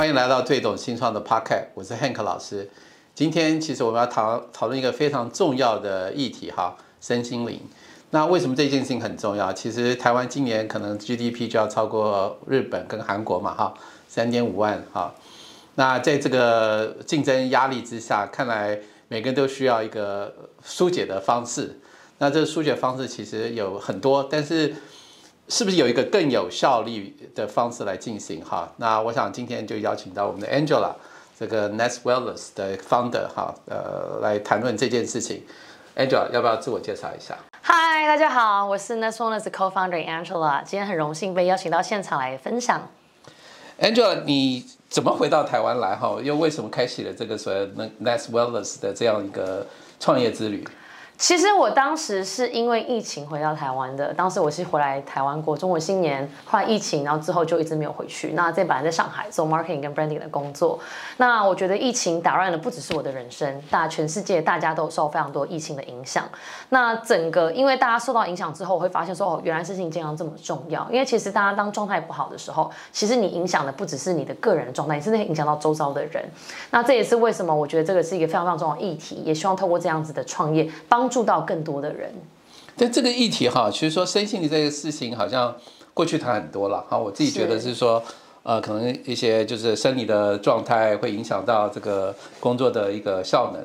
欢迎来到最懂新创的 Podcast，我是 Hank 老师。今天其实我们要讨讨论一个非常重要的议题哈，身心灵。那为什么这件事情很重要？其实台湾今年可能 GDP 就要超过日本跟韩国嘛哈，三点五万哈。那在这个竞争压力之下，看来每个人都需要一个疏解的方式。那这个疏解方式其实有很多，但是。是不是有一个更有效率的方式来进行哈？那我想今天就邀请到我们的 Angela，这个 Nest Wellness 的 founder 哈，呃，来谈论这件事情。Angela 要不要自我介绍一下？Hi，大家好，我是 Nest Wellness co-founder Angela，今天很荣幸被邀请到现场来分享。Angela，你怎么回到台湾来哈？又为什么开启了这个所谓 Nest Wellness 的这样一个创业之旅？其实我当时是因为疫情回到台湾的，当时我是回来台湾过中国新年，后来疫情，然后之后就一直没有回去。那这本来在上海做 marketing 跟 branding 的工作，那我觉得疫情打乱的不只是我的人生，大全世界大家都受非常多疫情的影响。那整个因为大家受到影响之后，我会发现说哦，原来事情健康这么重要。因为其实大家当状态不好的时候，其实你影响的不只是你的个人状态，你甚至影响到周遭的人。那这也是为什么我觉得这个是一个非常非常重要的议题，也希望透过这样子的创业帮。助到更多的人，但这个议题哈，其实说身心的这个事情，好像过去谈很多了哈。我自己觉得是说，呃，可能一些就是生理的状态会影响到这个工作的一个效能。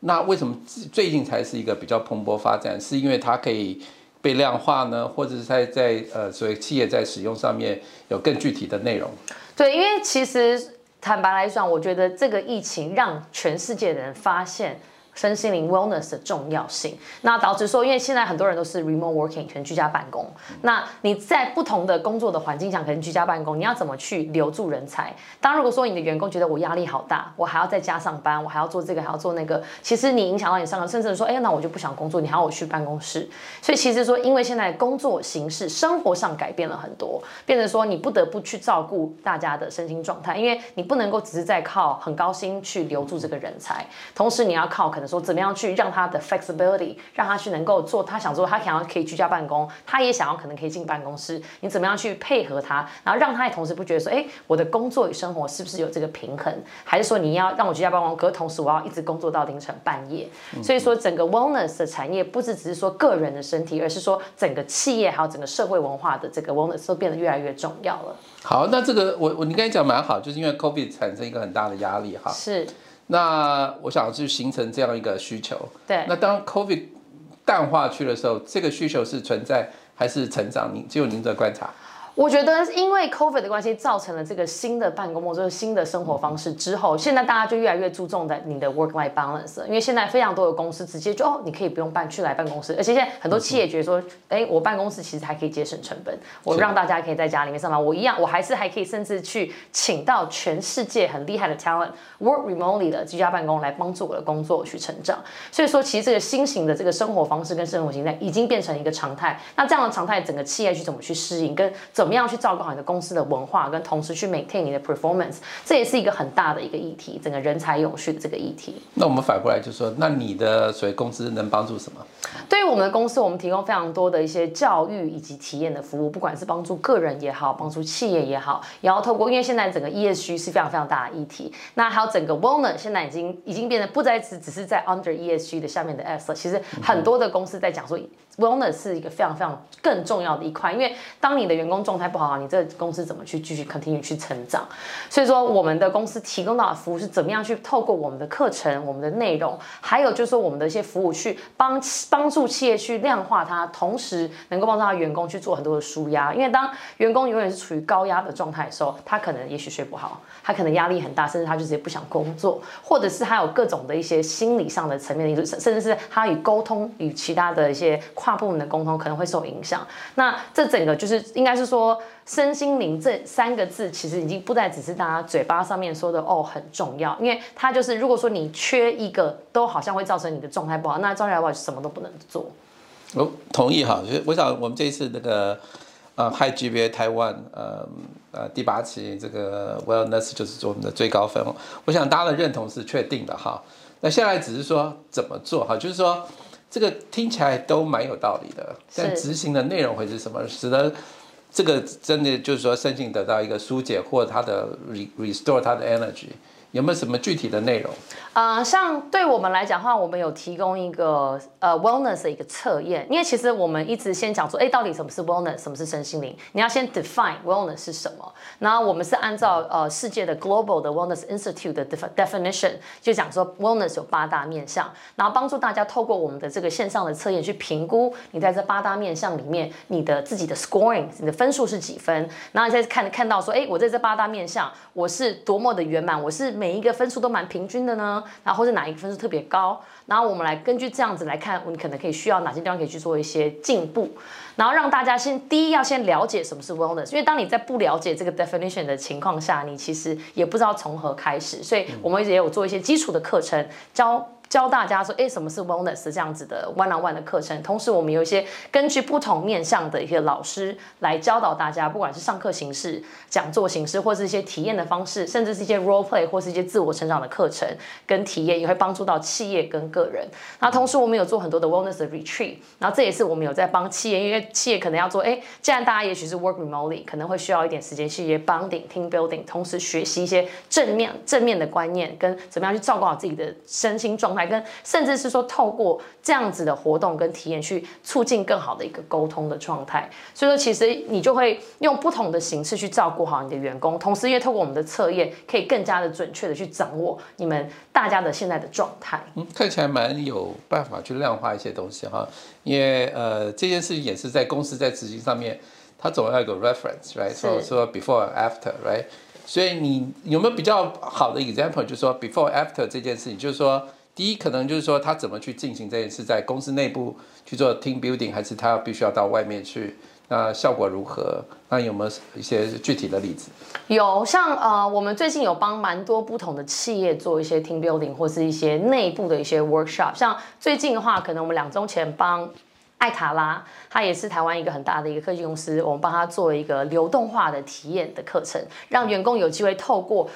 那为什么最近才是一个比较蓬勃发展？是因为它可以被量化呢，或者是在在呃，所谓企业在使用上面有更具体的内容？对，因为其实坦白来讲，我觉得这个疫情让全世界的人发现。身心灵 wellness 的重要性，那导致说，因为现在很多人都是 remote working，全居家办公。那你在不同的工作的环境下，可能居家办公，你要怎么去留住人才？当如果说你的员工觉得我压力好大，我还要在家上班，我还要做这个，还要做那个，其实你影响到你上课，甚至说，哎，那我就不想工作，你还要我去办公室。所以其实说，因为现在工作形式、生活上改变了很多，变成说你不得不去照顾大家的身心状态，因为你不能够只是在靠很高薪去留住这个人才，同时你要靠可能。说怎么样去让他的 flexibility，让他去能够做他想做，他想要可以居家办公，他也想要可能可以进办公室。你怎么样去配合他，然后让他也同时不觉得说，哎，我的工作与生活是不是有这个平衡？还是说你要让我居家办公，可是同时我要一直工作到凌晨半夜？所以说整个 wellness 的产业不是只是说个人的身体，而是说整个企业还有整个社会文化的这个 wellness 都变得越来越重要了。好，那这个我我你刚才讲蛮好，就是因为 COVID 产生一个很大的压力哈。是。那我想就形成这样一个需求。对。那当 COVID 淡化去的时候，这个需求是存在还是成长？您只有您的观察。我觉得因为 COVID 的关系，造成了这个新的办公模式、新的生活方式之后，现在大家就越来越注重的你的 work-life balance。因为现在非常多的公司直接就哦，你可以不用办去来办公室，而且现在很多企业觉得说，哎，我办公室其实还可以节省成本，我让大家可以在家里面上班，我一样，我还是还可以甚至去请到全世界很厉害的 talent work remotely 的居家办公来帮助我的工作去成长。所以说，其实这个新型的这个生活方式跟生活形态已经变成一个常态。那这样的常态，整个企业去怎么去适应跟怎怎么样去照顾好你的公司的文化，跟同时去 maintain 你的 performance，这也是一个很大的一个议题，整个人才永续的这个议题。那我们反过来就说，那你的所谓公司能帮助什么？对于我们的公司，我们提供非常多的一些教育以及体验的服务，不管是帮助个人也好，帮助企业也好，也要透过，因为现在整个 ESG 是非常非常大的议题，那还有整个 wellness 现在已经已经变得不再只只是在 under ESG 的下面的 S，其实很多的公司在讲说。Wellness 是一个非常非常更重要的一块，因为当你的员工状态不好，你这公司怎么去继续 continue 去成长？所以说，我们的公司提供到的服务是怎么样去透过我们的课程、我们的内容，还有就是说我们的一些服务去帮帮助企业去量化它，同时能够帮助他员工去做很多的舒压。因为当员工永远是处于高压的状态的时候，他可能也许睡不好，他可能压力很大，甚至他就直接不想工作，或者是他有各种的一些心理上的层面的因素，甚至是他与沟通与其他的一些。跨部门的沟通可能会受影响，那这整个就是应该是说身心灵这三个字，其实已经不再只是大家嘴巴上面说的哦很重要，因为它就是如果说你缺一个，都好像会造成你的状态不好，那状态不好什么都不能做。我同意哈，就是我想我们这一次那个呃 High GPA 台湾呃呃第八期这个 Wellness 就是我们的最高分，我想大家的认同是确定的哈。那现在只是说怎么做哈，就是说。这个听起来都蛮有道理的，但执行的内容会是什么，使得这个真的就是说身心得到一个疏解，或它的 re restore 它的 energy，有没有什么具体的内容？呃，像对我们来讲的话，我们有提供一个呃 wellness 的一个测验，因为其实我们一直先讲说，哎，到底什么是 wellness，什么是身心灵？你要先 define wellness 是什么。然后我们是按照呃世界的 global 的 wellness institute 的 definition，就讲说 wellness 有八大面向，然后帮助大家透过我们的这个线上的测验去评估你在这八大面向里面你的自己的 scoring，你的分数是几分。然后你再看看到说，哎，我在这八大面向我是多么的圆满，我是每一个分数都蛮平均的呢？然后或者哪一个分数特别高，然后我们来根据这样子来看，我们可能可以需要哪些地方可以去做一些进步，然后让大家先第一要先了解什么是 wellness，因为当你在不了解这个 definition 的情况下，你其实也不知道从何开始，所以我们也有做一些基础的课程教。教大家说，哎，什么是 wellness 这样子的 one on one 的课程。同时，我们有一些根据不同面向的一些老师来教导大家，不管是上课形式、讲座形式，或是一些体验的方式，甚至是一些 role play 或是一些自我成长的课程跟体验，也会帮助到企业跟个人。那同时，我们有做很多的 wellness 的 retreat，然后这也是我们有在帮企业，因为企业可能要做，哎，既然大家也许是 work remotely，可能会需要一点时间去一些 bonding、team building，同时学习一些正面正面的观念，跟怎么样去照顾好自己的身心状态。跟甚至是说，透过这样子的活动跟体验，去促进更好的一个沟通的状态。所以说，其实你就会用不同的形式去照顾好你的员工，同时因为透过我们的测验，可以更加的准确的去掌握你们大家的现在的状态。嗯，看起来蛮有办法去量化一些东西哈。因为呃，这件事情也是在公司在执行上面，它总要有个 reference，right？说说 before after，right？所以你有没有比较好的 example，就是说 before after 这件事情，就是说。第一，可能就是说他怎么去进行这件事，在公司内部去做 team building，还是他必须要到外面去？那效果如何？那有没有一些具体的例子？有，像呃，我们最近有帮蛮多不同的企业做一些 team building，或是一些内部的一些 workshop。像最近的话，可能我们两周前帮艾卡拉，它也是台湾一个很大的一个科技公司，我们帮他做一个流动化的体验的课程，让员工有机会透过。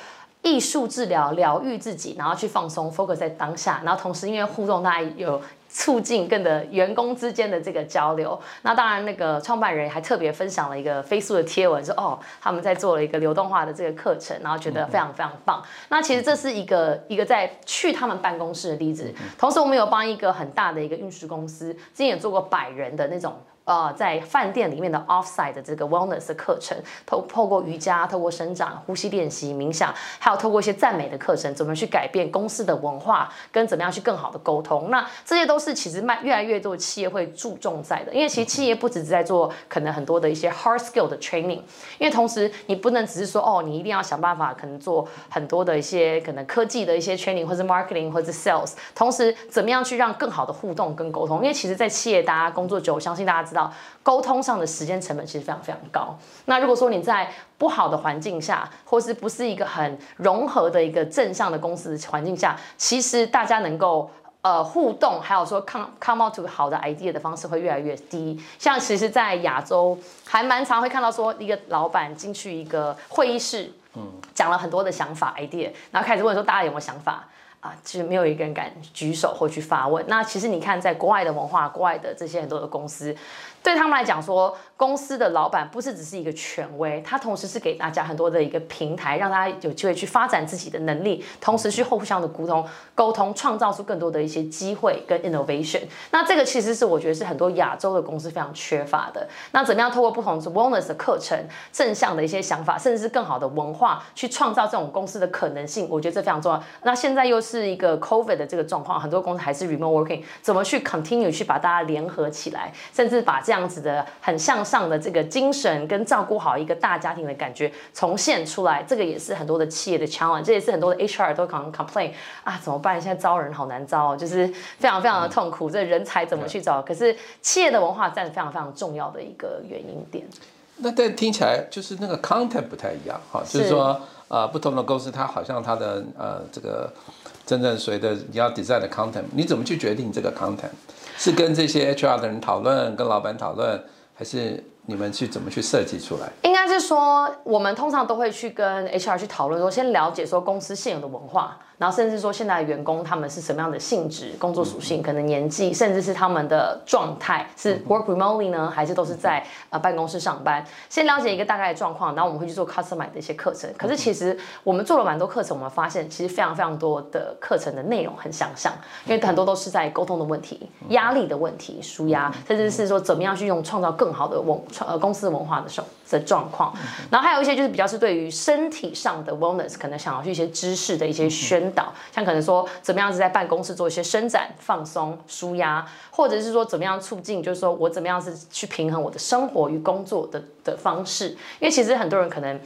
艺术治疗疗愈自己，然后去放松，focus 在当下，然后同时因为互动，大家有促进更的员工之间的这个交流。那当然，那个创办人还特别分享了一个飞速的贴文，说哦，他们在做了一个流动化的这个课程，然后觉得非常非常棒。那其实这是一个一个在去他们办公室的例子。同时，我们有帮一个很大的一个运输公司，之前也做过百人的那种。呃，在饭店里面的 offsite 的这个 wellness 的课程，透透过瑜伽、透过生长、呼吸练习、冥想，还有透过一些赞美的课程，怎么去改变公司的文化，跟怎么样去更好的沟通。那这些都是其实慢越来越多的企业会注重在的，因为其实企业不只是在做可能很多的一些 hard skill 的 training，因为同时你不能只是说哦，你一定要想办法可能做很多的一些可能科技的一些 training 或者 marketing 或者 sales，同时怎么样去让更好的互动跟沟通，因为其实，在企业大家工作久，我相信大家知道。沟通上的时间成本其实非常非常高。那如果说你在不好的环境下，或是不是一个很融合的一个正向的公司环境下，其实大家能够呃互动，还有说 come come out to 好的 idea 的方式会越来越低。像其实，在亚洲还蛮常会看到说，一个老板进去一个会议室，嗯，讲了很多的想法 idea，然后开始问说大家有没有想法。啊，其实没有一个人敢举手或去发问。那其实你看，在国外的文化，国外的这些很多的公司。对他们来讲，说公司的老板不是只是一个权威，他同时是给大家很多的一个平台，让大家有机会去发展自己的能力，同时去互相的沟通、沟通，创造出更多的一些机会跟 innovation。那这个其实是我觉得是很多亚洲的公司非常缺乏的。那怎么样透过不同的 wellness 的课程、正向的一些想法，甚至是更好的文化，去创造这种公司的可能性？我觉得这非常重要。那现在又是一个 COVID 的这个状况，很多公司还是 remote working，怎么去 continue 去把大家联合起来，甚至把这样样子的很向上的这个精神跟照顾好一个大家庭的感觉重现出来，这个也是很多的企业的要求这也是很多的 HR 都可能 complain 啊，怎么办？现在招人好难招，就是非常非常的痛苦，这人才怎么去找？可是企业的文化占非常非常重要的一个原因点。那但听起来就是那个 content 不太一样哈，就是说呃不同的公司它好像它的呃这个真正随着你要 design 的 content，你怎么去决定这个 content？是跟这些 HR 的人讨论，跟老板讨论，还是你们去怎么去设计出来？应该是说，我们通常都会去跟 HR 去讨论，说先了解说公司现有的文化。然后甚至说，现在的员工他们是什么样的性质、工作属性，可能年纪，甚至是他们的状态，是 work remotely 呢，还是都是在呃办公室上班？先了解一个大概的状况，然后我们会去做 customer 的一些课程。可是其实我们做了蛮多课程，我们发现其实非常非常多的课程的内容很相像，因为很多都是在沟通的问题、压力的问题、舒压，甚至是说怎么样去用创造更好的文呃公司文化的时候的状况。然后还有一些就是比较是对于身体上的 wellness，可能想要去一些知识的一些宣。导像可能说怎么样子在办公室做一些伸展、放松、舒压，或者是说怎么样促进，就是说我怎么样是去平衡我的生活与工作的的方式。因为其实很多人可能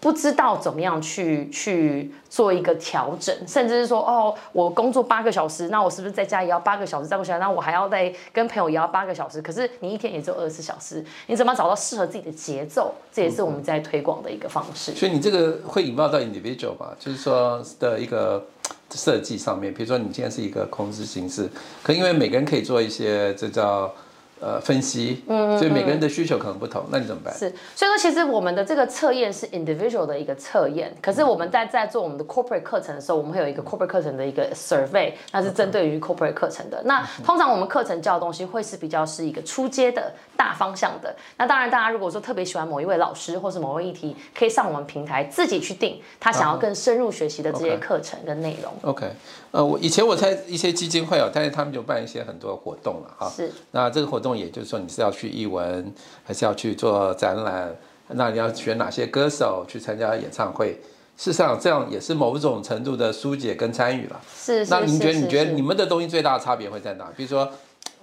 不知道怎么样去去做一个调整，甚至是说哦，我工作八个小时，那我是不是在家也要八个小时？再不起来，那我还要再跟朋友也要八个小时？可是你一天也只有二十四小时，你怎么找到适合自己的节奏？这也是我们在推广的一个方式。所以你这个会引爆到 individual 吧，就是说的一个。设计上面，比如说你今天是一个控制形式，可因为每个人可以做一些，这叫。呃，分析，嗯，所以每个人的需求可能不同，那你怎么办？是，所以说其实我们的这个测验是 individual 的一个测验，可是我们在在做我们的 corporate 课程的时候，我们会有一个 corporate 课程的一个 survey，那是针对于 corporate 课程的。那通常我们课程教的东西会是比较是一个出阶的大方向的。那当然，大家如果说特别喜欢某一位老师或是某位议题，可以上我们平台自己去定他想要更深入学习的这些课程跟内容。OK，呃，我以前我在一些基金会哦，但是他们就办一些很多活动了哈。是。那这个活动。也就是说，你是要去译文，还是要去做展览？那你要选哪些歌手去参加演唱会？事实上，这样也是某种程度的疏解跟参与了。是。那您觉得？你觉得你们的东西最大的差别会在哪？比如说，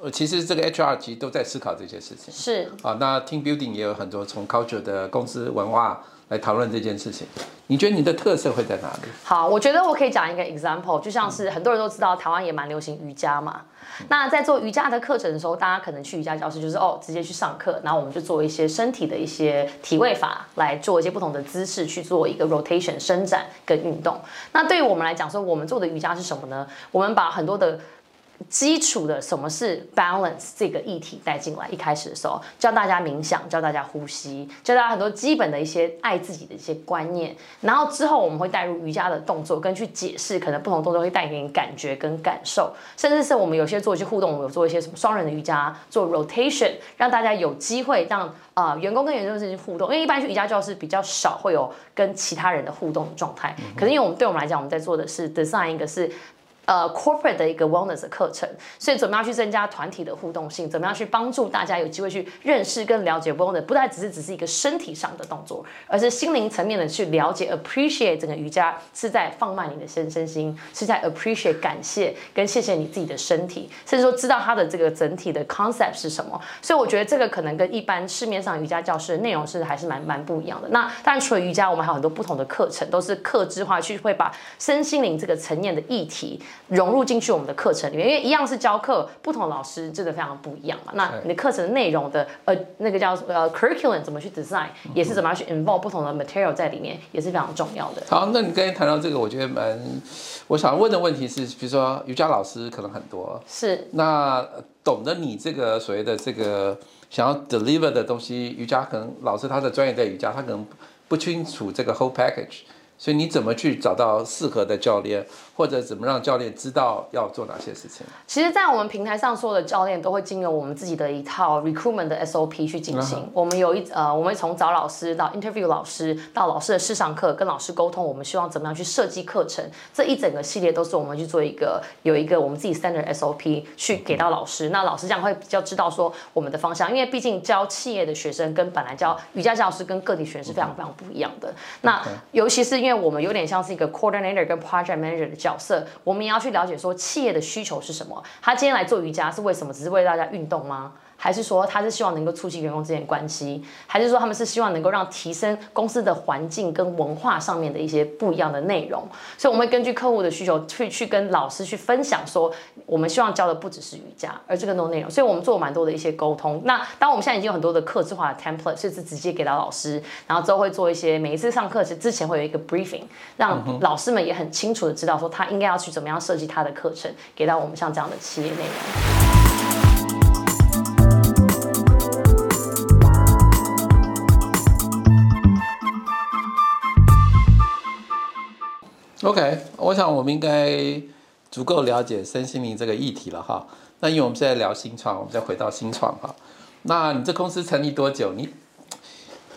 呃，其实这个 HR 其实都在思考这些事情。是。啊，那 Team Building 也有很多从 culture 的公司文化来讨论这件事情。你觉得你的特色会在哪里？好，我觉得我可以讲一个 example，就像是很多人都知道台湾也蛮流行瑜伽嘛。那在做瑜伽的课程的时候，大家可能去瑜伽教室就是哦，直接去上课，然后我们就做一些身体的一些体位法，来做一些不同的姿势去做一个 rotation 伸展跟运动。那对于我们来讲说，我们做的瑜伽是什么呢？我们把很多的。基础的什么是 balance 这个议题带进来，一开始的时候教大家冥想，教大家呼吸，教大家很多基本的一些爱自己的一些观念。然后之后我们会带入瑜伽的动作，跟去解释可能不同动作会带给你感觉跟感受，甚至是我们有些做一些互动，我们有做一些什么双人的瑜伽，做 rotation，让大家有机会让啊员工跟员工之间互动。因为一般去瑜伽教室比较少会有跟其他人的互动状态，可是因为我们对我们来讲，我们在做的是 design 一个是。呃，corporate 的一个 wellness 的课程，所以怎么样去增加团体的互动性？怎么样去帮助大家有机会去认识跟了解 wellness？不再只是只是一个身体上的动作，而是心灵层面的去了解，appreciate 整个瑜伽是在放慢你的身身心，是在 appreciate 感谢跟谢谢你自己的身体，甚至说知道它的这个整体的 concept 是什么。所以我觉得这个可能跟一般市面上瑜伽教室的内容是还是蛮蛮不一样的。那当然除了瑜伽，我们还有很多不同的课程，都是克制化去会把身心灵这个层面的议题。融入进去我们的课程里面，因为一样是教课，不同老师真的非常不一样嘛。那你的课程内容的呃那个叫呃 curriculum 怎么去 design，也是怎么样去 involve 不同的 material 在里面，也是非常重要的。好，那你刚才谈到这个，我觉得蛮，我想问的问题是，比如说瑜伽老师可能很多，是那懂得你这个所谓的这个想要 deliver 的东西，瑜伽可能老师他的专业在瑜伽，他可能不清楚这个 whole package。所以你怎么去找到适合的教练，或者怎么让教练知道要做哪些事情？其实，在我们平台上，所有的教练都会经由我们自己的一套 recruitment 的 SOP 去进行。我们有一呃，我们从找老师到 interview 老师，到老师的试上课，跟老师沟通，我们希望怎么样去设计课程，这一整个系列都是我们去做一个有一个我们自己 standard SOP 去给到老师。那老师这样会比较知道说我们的方向，因为毕竟教企业的学生跟本来教瑜伽教师跟个体学生是非常非常不一样的。那尤其是因为我们有点像是一个 coordinator 跟 project manager 的角色，我们也要去了解说企业的需求是什么。他今天来做瑜伽是为什么？只是为大家运动吗？还是说他是希望能够促进员工之间的关系，还是说他们是希望能够让提升公司的环境跟文化上面的一些不一样的内容？所以我们会根据客户的需求去去跟老师去分享，说我们希望教的不只是瑜伽，而这个多内容。所以我们做蛮多的一些沟通。那当我们现在已经有很多的客制化的 template，甚至直接给到老师，然后之后会做一些每一次上课之之前会有一个 briefing，让老师们也很清楚的知道说他应该要去怎么样设计他的课程，给到我们像这样的企业内容。OK，我想我们应该足够了解身心灵这个议题了哈。那因为我们现在聊新创，我们再回到新创哈。那你这公司成立多久？你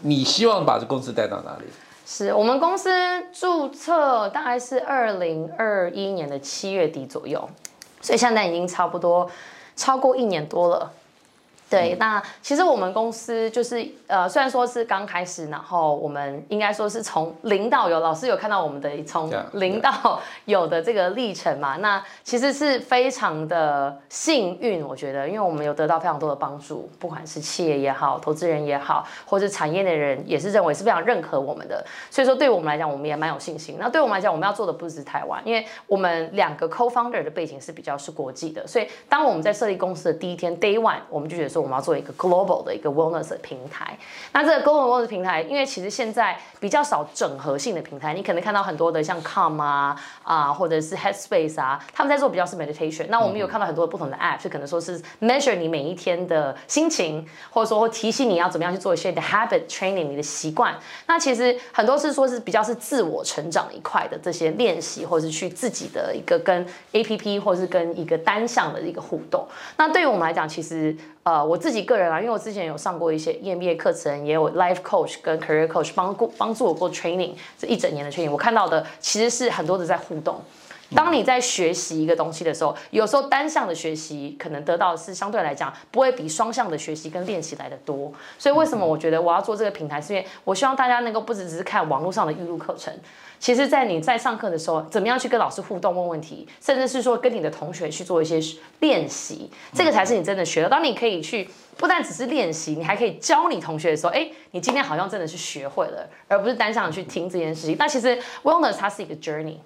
你希望把这公司带到哪里？是我们公司注册大概是二零二一年的七月底左右，所以现在已经差不多超过一年多了。对，那其实我们公司就是呃，虽然说是刚开始，然后我们应该说是从零到有，老师有看到我们的从零到有的这个历程嘛？那其实是非常的幸运，我觉得，因为我们有得到非常多的帮助，不管是企业也好，投资人也好，或者产业的人也是认为是非常认可我们的，所以说对我们来讲，我们也蛮有信心。那对我们来讲，我们要做的不只是台湾，因为我们两个 co-founder 的背景是比较是国际的，所以当我们在设立公司的第一天 day one，我们就觉得说。我们要做一个 global 的一个 wellness 平台。那这个 global wellness 平台，因为其实现在比较少整合性的平台，你可能看到很多的像 Calm 啊啊，或者是 Headspace 啊，他们在做比较是 meditation。那我们有看到很多不同的 app，就可能说是 measure 你每一天的心情，或者说提醒你要怎么样去做一些的 habit training 你的习惯。那其实很多是说是比较是自我成长一块的这些练习，或者是去自己的一个跟 app 或者是跟一个单向的一个互动。那对于我们来讲，其实。呃，我自己个人啊，因为我之前有上过一些 EMBA 课程，也有 Life Coach 跟 Career Coach 帮过帮助我过 training 这一整年的 training，我看到的其实是很多的在互动。当你在学习一个东西的时候，有时候单向的学习可能得到的是相对来讲不会比双向的学习跟练习来的多。所以为什么我觉得我要做这个平台，是因为我希望大家能够不只只是看网络上的预录课程。其实，在你在上课的时候，怎么样去跟老师互动、问问题，甚至是说跟你的同学去做一些练习，这个才是你真的学了。当你可以去，不但只是练习，你还可以教你同学的时候，哎，你今天好像真的是学会了，而不是单向的去听这件事情。那其实 wellness 它是一个 journey。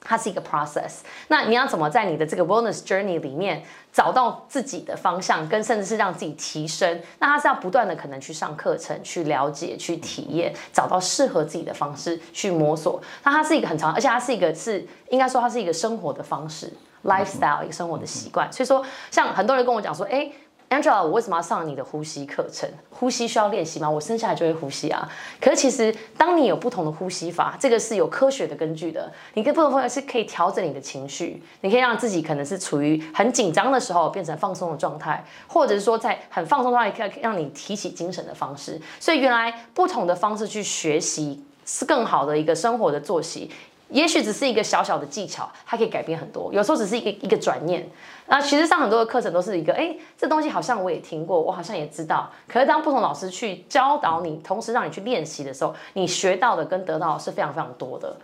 它是一个 process，那你要怎么在你的这个 wellness journey 里面找到自己的方向，跟甚至是让自己提升？那它是要不断的可能去上课程，去了解，去体验，找到适合自己的方式去摸索。那它是一个很长，而且它是一个是应该说它是一个生活的方式，lifestyle 一个生活的习惯。所以说，像很多人跟我讲说，哎。Angela，我为什么要上你的呼吸课程？呼吸需要练习吗？我生下来就会呼吸啊。可是其实，当你有不同的呼吸法，这个是有科学的根据的。你跟不同方法是可以调整你的情绪，你可以让自己可能是处于很紧张的时候变成放松的状态，或者是说在很放松状态可以让你提起精神的方式。所以原来不同的方式去学习是更好的一个生活的作息。也许只是一个小小的技巧，它可以改变很多。有时候只是一个一个转念。那其实上很多的课程都是一个，哎，这东西好像我也听过，我好像也知道。可是当不同老师去教导你，同时让你去练习的时候，你学到的跟得到是非常非常多的。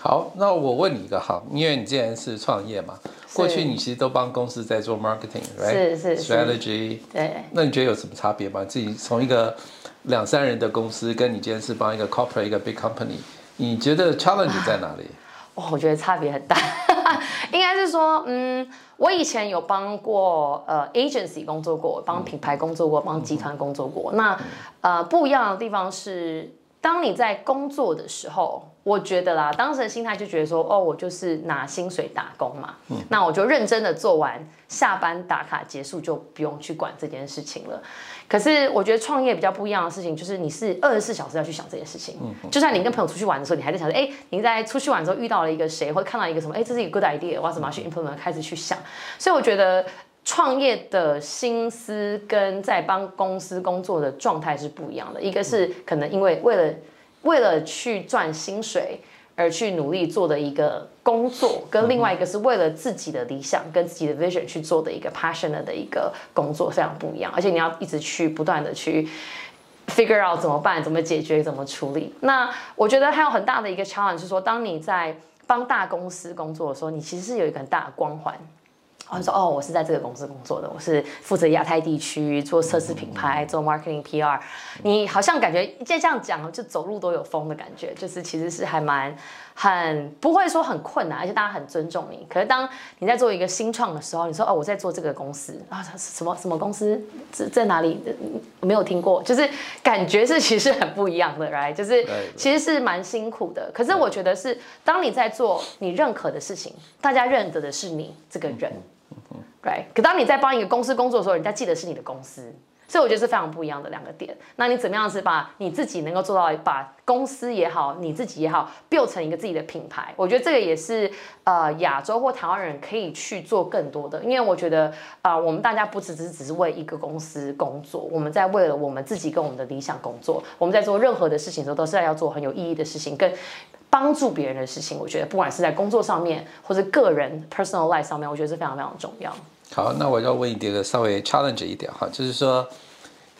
好，那我问你一个哈，因为你既然是创业嘛，过去你其实都帮公司在做 marketing，是是 strategy，对。那你觉得有什么差别吗？自己从一个两三人的公司，跟你今天是帮一个 corporate 一个 big company。你觉得 challenge 在哪里？哦，我觉得差别很大，应该是说，嗯，我以前有帮过呃 agency 工作过，帮品牌工作过，帮集团工作过。那呃不一样的地方是，当你在工作的时候。我觉得啦，当时的心态就觉得说，哦，我就是拿薪水打工嘛，那我就认真的做完，下班打卡结束就不用去管这件事情了。可是我觉得创业比较不一样的事情，就是你是二十四小时要去想这件事情。就算你跟朋友出去玩的时候，你还在想着，哎，你在出去玩的时候遇到了一个谁，或者看到一个什么，哎，这是一个 good idea，我要怎么去 implement，开始去想。所以我觉得创业的心思跟在帮公司工作的状态是不一样的。一个是可能因为为了为了去赚薪水而去努力做的一个工作，跟另外一个是为了自己的理想跟自己的 vision 去做的一个 passionate 的一个工作，非常不一样。而且你要一直去不断的去 figure out 怎么办、怎么解决、怎么处理。那我觉得还有很大的一个 challenge 是说，当你在帮大公司工作的时候，你其实是有一个很大的光环。我说哦，我是在这个公司工作的，我是负责亚太地区做测试品牌，做 marketing PR。你好像感觉再这样讲，就走路都有风的感觉，就是其实是还蛮。很不会说很困难，而且大家很尊重你。可是当你在做一个新创的时候，你说哦，我在做这个公司啊，什么什么公司在在哪里？没有听过，就是感觉是其实很不一样的，right？就是其实是蛮辛苦的。可是我觉得是当你在做你认可的事情，大家认得的是你这个人对可当你在帮一个公司工作的时候，人家记得是你的公司。所以我觉得是非常不一样的两个点。那你怎么样是把你自己能够做到，把公司也好，你自己也好，build 成一个自己的品牌？我觉得这个也是呃亚洲或台湾人可以去做更多的，因为我觉得啊，我们大家不只只是只是为一个公司工作，我们在为了我们自己跟我们的理想工作。我们在做任何的事情的时候，都是在要做很有意义的事情，跟帮助别人的事情。我觉得不管是在工作上面，或者个人 personal life 上面，我觉得是非常非常重要。好，那我要问一个稍微 challenge 一点哈，就是说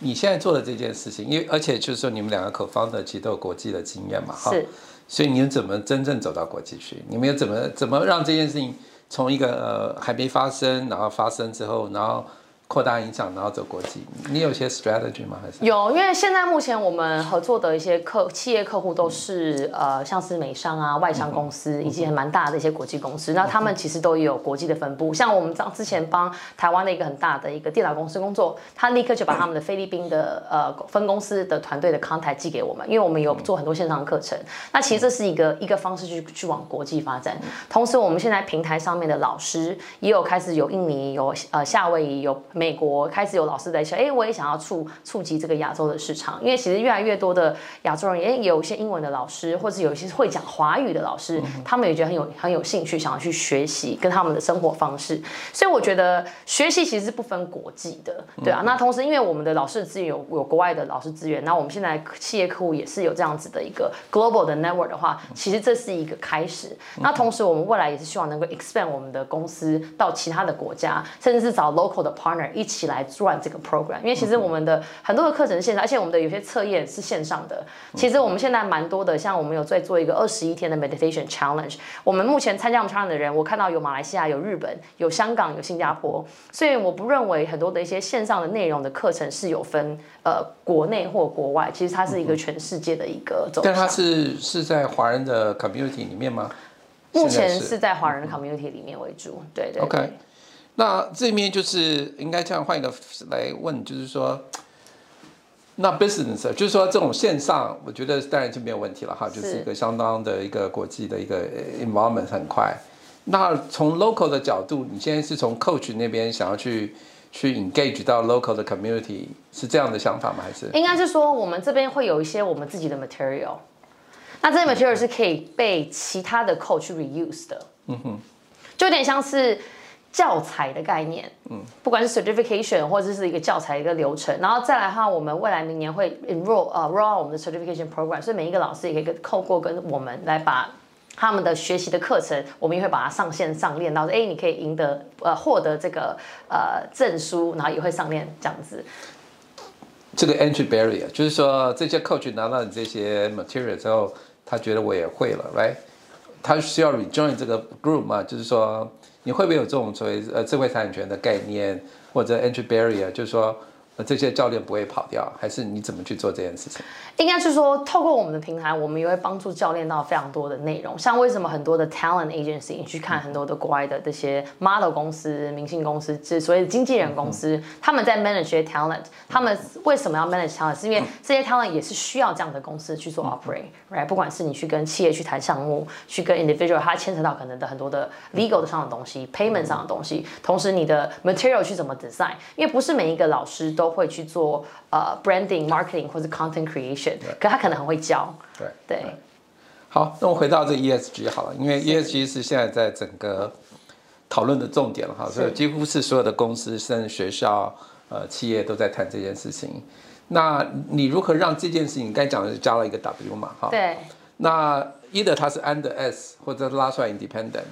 你现在做的这件事情，因为而且就是说你们两个 co-founder 其实都有国际的经验嘛，哈，是，所以你们怎么真正走到国际去？你们又怎么怎么让这件事情从一个呃还没发生，然后发生之后，然后扩大影响，然后走国际？你有些 strategy 吗？还是有，因为现在目前我们合作的一些客企业客户都是呃，像是美商啊、外商公司，以及蛮大的一些国际公司。那他们其实都有国际的分布。像我们之之前帮台湾的一个很大的一个电脑公司工作，他立刻就把他们的菲律宾的呃分公司的团队的 contact 寄给我们，因为我们有做很多线上课程。那其实这是一个一个方式去去往国际发展。同时，我们现在平台上面的老师也有开始有印尼、有呃夏威夷、有美国，开始有老师在说，哎，我也想要触触及这个亚洲的市场，因为其实越来越多的亚洲人，也有一些英文的老师，或者有一些会讲华语的老师，他们也觉得很有很有兴趣，想要去学习跟他们的生活方式。所以我觉得学习其实是不分国际的，对啊。那同时，因为我们的老师资源有有国外的老师资源，那我们现在企业客户也是有这样子的一个 global 的 network 的话，其实这是一个开始。那同时，我们未来也是希望能够 expand 我们的公司到其他的国家，甚至是找 local 的 partner 一起来 run 这个 program。因为其实我们的很多的课程线上，而且我们的有些测验是线上的。其实我们现在蛮多的，像我们有在做一个二十一天的 meditation challenge。我们目前参加我们 challenge 的人，我看到有马来西亚、有日本、有香港、有新加坡。所以我不认为很多的一些线上的内容的课程是有分呃国内或国外，其实它是一个全世界的一个走向。但它是是在华人的 community 里面吗？目前是在华人的 community 里面为主。对对 OK 对。那这面就是应该这样换一个来问，就是说，那 business 就是说这种线上，我觉得当然就没有问题了哈，就是一个相当的一个国际的一个 environment 很快。那从 local 的角度，你现在是从 coach 那边想要去去 engage 到 local 的 community，是这样的想法吗？还是？应该是说，我们这边会有一些我们自己的 material，那这些 material 是可以被其他的 coach reuse 的，嗯哼，就有点像是教材的概念，嗯，不管是 certification 或者是一个教材一个流程，然后再来的话，我们未来明年会 enroll 呃 roll 我们的 certification program，所以每一个老师也可以跟透过跟我们来把。他们的学习的课程，我们也会把它上线上链到，哎，你可以赢得呃获得这个呃证书，然后也会上链这样子。这个 entry barrier，就是说这些 coach 拿到你这些 material 之后，他觉得我也会了，right？他需要 rejoin 这个 group 嘛？就是说你会不会有这种所谓呃智慧财产权的概念或者 entry barrier？就是说那这些教练不会跑掉，还是你怎么去做这件事情？应该是说，透过我们的平台，我们也会帮助教练到非常多的内容。像为什么很多的 talent agency，你去看很多的国外的这些 model 公司、明星公司，就是所谓的经纪人公司，他们在 manage talent，他们为什么要 manage talent？是因为这些 talent 也是需要这样的公司去做 operate，right？不管是你去跟企业去谈项目，去跟 individual，它牵扯到可能的很多的 legal 上的东西，payment 上的东西，同时你的 material 去怎么 design，因为不是每一个老师都会去做呃 branding、marketing 或者 content creation。可他可能很会教，对对。好，那我回到这 ESG 好了，因为 ESG 是现在在整个讨论的重点了哈，所以几乎是所有的公司、甚至学校、呃企业都在谈这件事情。那你如何让这件事情？你刚才讲的是加了一个 W 嘛，哈。对。那 either 它是 under S 或者拉出来 independent，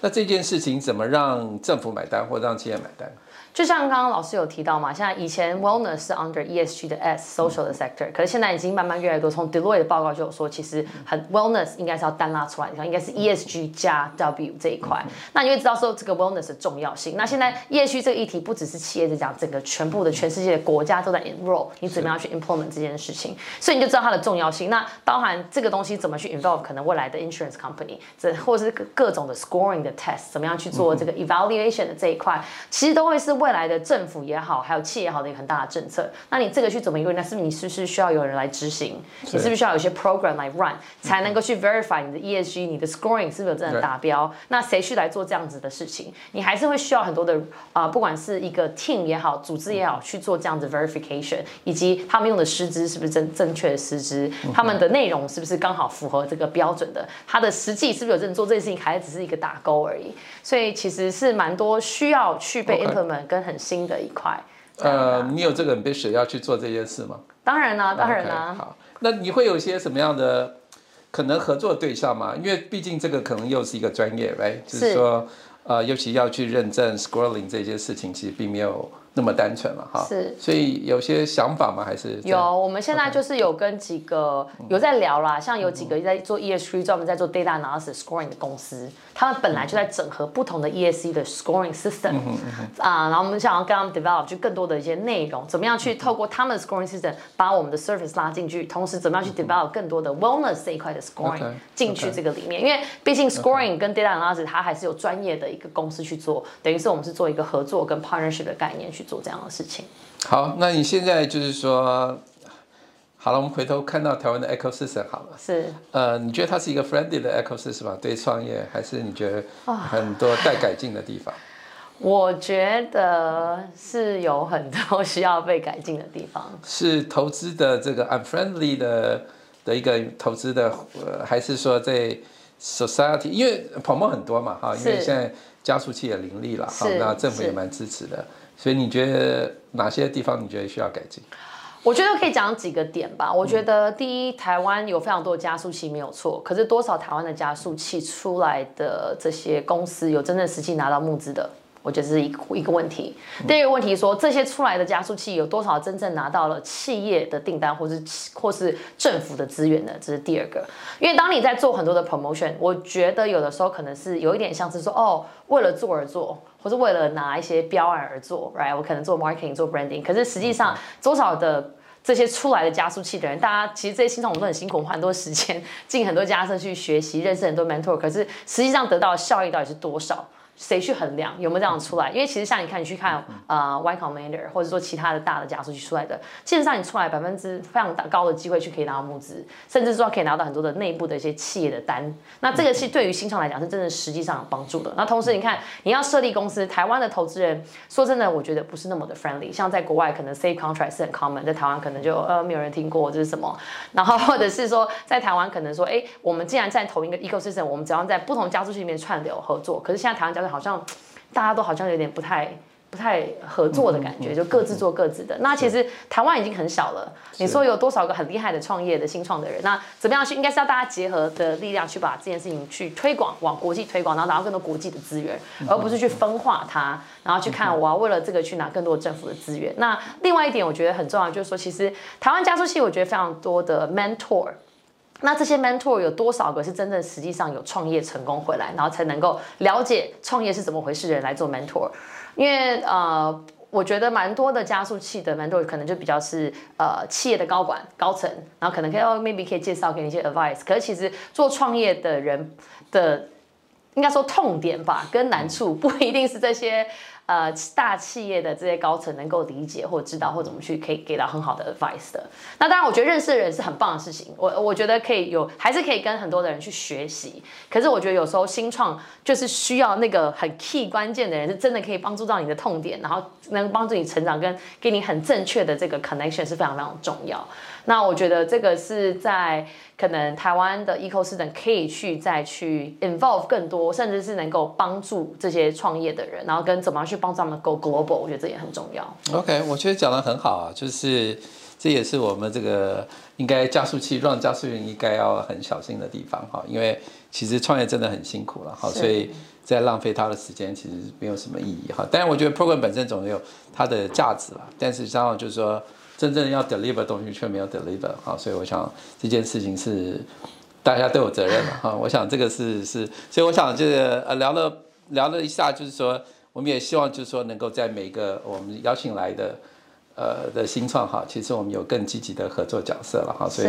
那这件事情怎么让政府买单或让企业买单？就像刚刚老师有提到嘛，现在以前 wellness 是 under ESG 的 S，social 的 sector，可是现在已经慢慢越来越多。从 Deloitte 的报告就有说，其实很 wellness 应该是要单拉出来，应该是 ESG 加 W 这一块。那你会知道说这个 wellness 的重要性。那现在 ESG 这个议题不只是企业在讲，整个全部的全世界的国家都在 enroll，你怎么样去 implement 这件事情，所以你就知道它的重要性。那包含这个东西怎么去 involve 可能未来的 insurance company，这或者是各各种的 scoring 的 test，怎么样去做这个 evaluation 的这一块，其实都会是未来的政府也好，还有企业也好的一个很大的政策。那你这个去怎么用？那是不是你是不是需要有人来执行？你是不是需要有些 program 来 run，才能够去 verify 你的 ESG、你的 scoring 是不是有真的达标？那谁去来做这样子的事情？你还是会需要很多的啊，不管是一个 team 也好，组织也好，去做这样子 verification，以及他们用的师资是不是正正确的师资？他们的内容是不是刚好符合这个标准的？他的实际是不是有真的做这件事情，还是只是一个打勾而已？所以其实是蛮多需要去被 implement 跟很新的一块。呃，你有这个 ambition 要去做这件事吗？当然啦，当然啦。好，那你会有一些什么样的可能合作对象吗？因为毕竟这个可能又是一个专业，right？就是说，呃，尤其要去认证 scrolling 这些事情，其实并没有。那么单纯了哈，是，所以有些想法吗？还是有？我们现在就是有跟几个有在聊啦，像有几个在做 ESG 专门在做 data analysis scoring 的公司，他们本来就在整合不同的 ESG 的 scoring system 啊，然后我们想要跟他们 develop 就更多的一些内容，怎么样去透过他们的 scoring system 把我们的 service 拉进去，同时怎么样去 develop 更多的 wellness 这一块的 scoring 进去这个里面，因为毕竟 scoring 跟 data analysis 它还是有专业的一个公司去做，等于是我们是做一个合作跟 partnership 的概念去。做这样的事情。好，那你现在就是说，好了，我们回头看到台湾的 ecosystem 好了。是。呃，你觉得它是一个 friendly 的 ecosystem 吗？对创业，还是你觉得很多待改进的地方？我觉得是有很多需要被改进的地方。是投资的这个 unfriendly 的的一个投资的，呃，还是说在 society？因为泡沫很多嘛，哈，因为现在加速器也林立了，哈，那政府也蛮支持的。所以你觉得哪些地方你觉得需要改进？我觉得可以讲几个点吧。我觉得第一，台湾有非常多的加速器没有错，可是多少台湾的加速器出来的这些公司有真正实际拿到募资的？我觉得是一个一个问题。第二个问题说，这些出来的加速器有多少真正拿到了企业的订单，或是或是政府的资源呢？这是第二个。因为当你在做很多的 promotion，我觉得有的时候可能是有一点像是说，哦，为了做而做，或是为了拿一些标案而做，right？我可能做 marketing，做 branding，可是实际上多少的这些出来的加速器的人，大家其实这些新创我们都很辛苦，花很多时间进很多加速去学习，认识很多 mentor，可是实际上得到的效益到底是多少？谁去衡量有没有这样出来？因为其实像你看，你去看呃 Y Combinator 或者说其他的大的加速器出来的，基本上你出来百分之非常大高的机会去可以拿到募资，甚至说可以拿到很多的内部的一些企业的单。那这个是对于新创来讲是真的实际上有帮助的。那同时你看，你要设立公司，台湾的投资人说真的，我觉得不是那么的 friendly。像在国外可能 Safe Contract 是很 common，在台湾可能就呃没有人听过这是什么。然后或者是说在台湾可能说，哎，我们既然在同一个 ecosystem，我们只要在不同加速器里面串流合作。可是现在台湾加好像大家都好像有点不太不太合作的感觉，就各自做各自的。那其实台湾已经很小了，你说有多少个很厉害的创业的新创的人？那怎么样去？应该是要大家结合的力量去把这件事情去推广，往国际推广，然后拿到更多国际的资源，而不是去分化它，然后去看我要为了这个去拿更多政府的资源。那另外一点我觉得很重要，就是说其实台湾加速器，我觉得非常多的 mentor。那这些 mentor 有多少个是真正实际上有创业成功回来，然后才能够了解创业是怎么回事的人来做 mentor？因为呃，我觉得蛮多的加速器的 mentor 可能就比较是呃企业的高管高层，然后可能可以 maybe 可以介绍给你一些 advice。可是其实做创业的人的应该说痛点吧，跟难处不一定是这些。呃，大企业的这些高层能够理解或知道或怎么去可以给到很好的 advice 的。那当然，我觉得认识的人是很棒的事情。我我觉得可以有，还是可以跟很多的人去学习。可是我觉得有时候新创就是需要那个很 key 关键的人，是真的可以帮助到你的痛点，然后能帮助你成长，跟给你很正确的这个 connection 是非常非常重要。那我觉得这个是在可能台湾的 ecosystem 可以去再去 involve 更多，甚至是能够帮助这些创业的人，然后跟怎么样去帮助他们 go global，我觉得这也很重要。OK，我觉得讲的很好啊，就是这也是我们这个应该加速器让加速员应该要很小心的地方哈，因为其实创业真的很辛苦了哈，所以在浪费他的时间其实没有什么意义哈。但是我觉得 program 本身总有它的价值了，但是刚好就是说。真正要 deliver 东西却没有 deliver 哈，所以我想这件事情是大家都有责任的哈。我想这个是是，所以我想这个呃聊了聊了一下，就是说我们也希望就是说能够在每个我们邀请来的呃的新创哈，其实我们有更积极的合作角色了哈。所以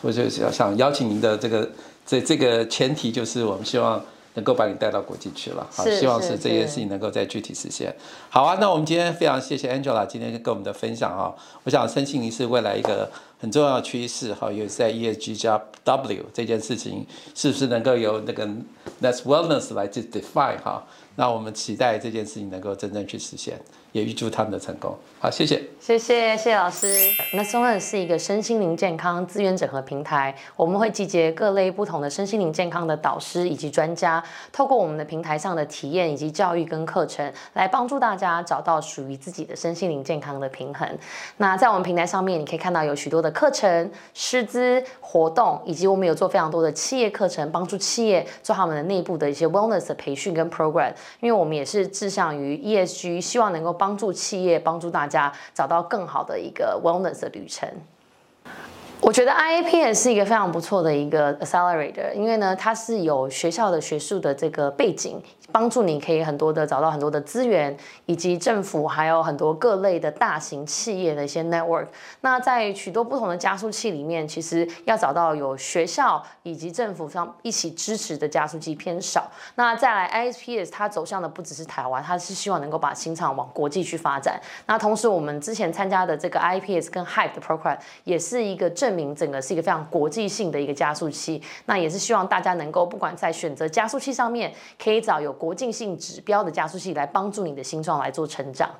我就想邀请您的这个这这个前提就是我们希望能够把你带到国际去了。好，希望是是这件事情能够再具体实现。好啊，那我们今天非常谢谢 Angela 今天跟我们的分享哈。我想身心灵是未来一个很重要的趋势哈，也是在 ESG 加 W 这件事情是不是能够由那个 That's Wellness 来去 define 哈？那我们期待这件事情能够真正去实现，也预祝他们的成功。好，谢谢。谢谢谢谢老师。那 s o n 是一个身心灵健康资源整合平台，我们会集结各类不同的身心灵健康的导师以及专家，透过我们的平台上的体验以及教育跟课程，来帮助大家找到属于自己的身心灵健康的平衡。那在我们平台上面，你可以看到有许多的课程、师资、活动，以及我们有做非常多的企业课程，帮助企业做他们的内部的一些 wellness 的培训跟 program。因为我们也是志向于 ESG，希望能够帮助企业、帮助大家找到更好的一个 wellness 的旅程。我觉得 IAP 也是一个非常不错的一个 accelerator，因为呢，它是有学校的学术的这个背景，帮助你可以很多的找到很多的资源，以及政府还有很多各类的大型企业的一些 network。那在许多不同的加速器里面，其实要找到有学校以及政府上一起支持的加速器偏少。那再来 ISPS，它走向的不只是台湾，它是希望能够把新厂往国际去发展。那同时，我们之前参加的这个 IPS 跟 Hype 的 program 也是一个证明整个是一个非常国际性的一个加速器。那也是希望大家能够不管在选择加速器上面，可以找有国际性指标的加速器来帮助你的新创来做成长。